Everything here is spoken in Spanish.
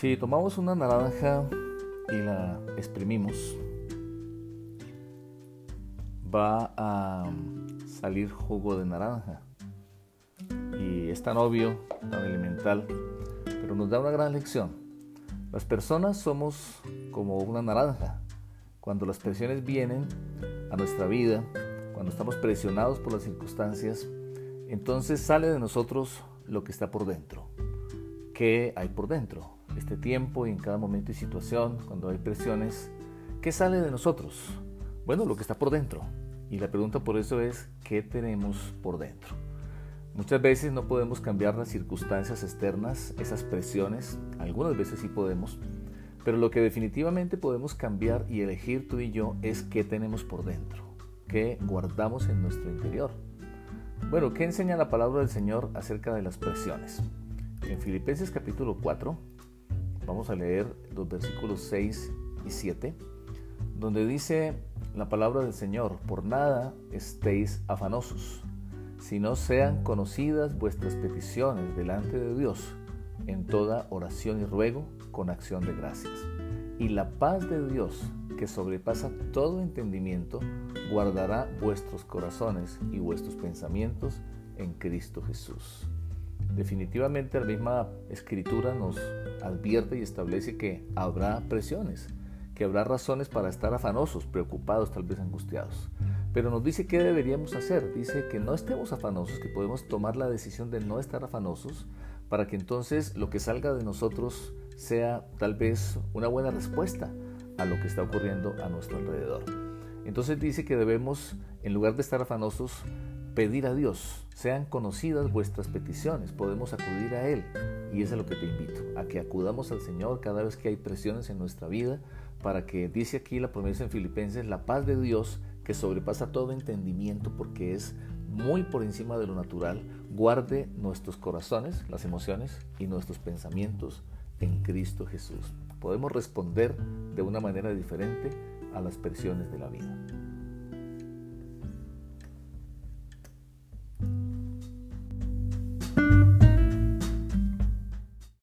Si tomamos una naranja y la exprimimos, va a salir jugo de naranja. Y es tan obvio, tan elemental, pero nos da una gran lección. Las personas somos como una naranja. Cuando las presiones vienen a nuestra vida, cuando estamos presionados por las circunstancias, entonces sale de nosotros lo que está por dentro. ¿Qué hay por dentro? Este tiempo y en cada momento y situación, cuando hay presiones, ¿qué sale de nosotros? Bueno, lo que está por dentro. Y la pregunta por eso es, ¿qué tenemos por dentro? Muchas veces no podemos cambiar las circunstancias externas, esas presiones, algunas veces sí podemos, pero lo que definitivamente podemos cambiar y elegir tú y yo es qué tenemos por dentro, qué guardamos en nuestro interior. Bueno, ¿qué enseña la palabra del Señor acerca de las presiones? En Filipenses capítulo 4, vamos a leer los versículos 6 y 7, donde dice la palabra del Señor, por nada estéis afanosos, sino sean conocidas vuestras peticiones delante de Dios en toda oración y ruego con acción de gracias. Y la paz de Dios, que sobrepasa todo entendimiento, guardará vuestros corazones y vuestros pensamientos en Cristo Jesús. Definitivamente la misma escritura nos advierte y establece que habrá presiones, que habrá razones para estar afanosos, preocupados, tal vez angustiados. Pero nos dice qué deberíamos hacer. Dice que no estemos afanosos, que podemos tomar la decisión de no estar afanosos para que entonces lo que salga de nosotros sea tal vez una buena respuesta a lo que está ocurriendo a nuestro alrededor. Entonces dice que debemos, en lugar de estar afanosos, pedir a Dios, sean conocidas vuestras peticiones, podemos acudir a Él. Y eso es lo que te invito, a que acudamos al Señor cada vez que hay presiones en nuestra vida, para que, dice aquí la promesa en Filipenses, la paz de Dios, que sobrepasa todo entendimiento, porque es muy por encima de lo natural, guarde nuestros corazones, las emociones y nuestros pensamientos en Cristo Jesús. Podemos responder de una manera diferente a las presiones de la vida.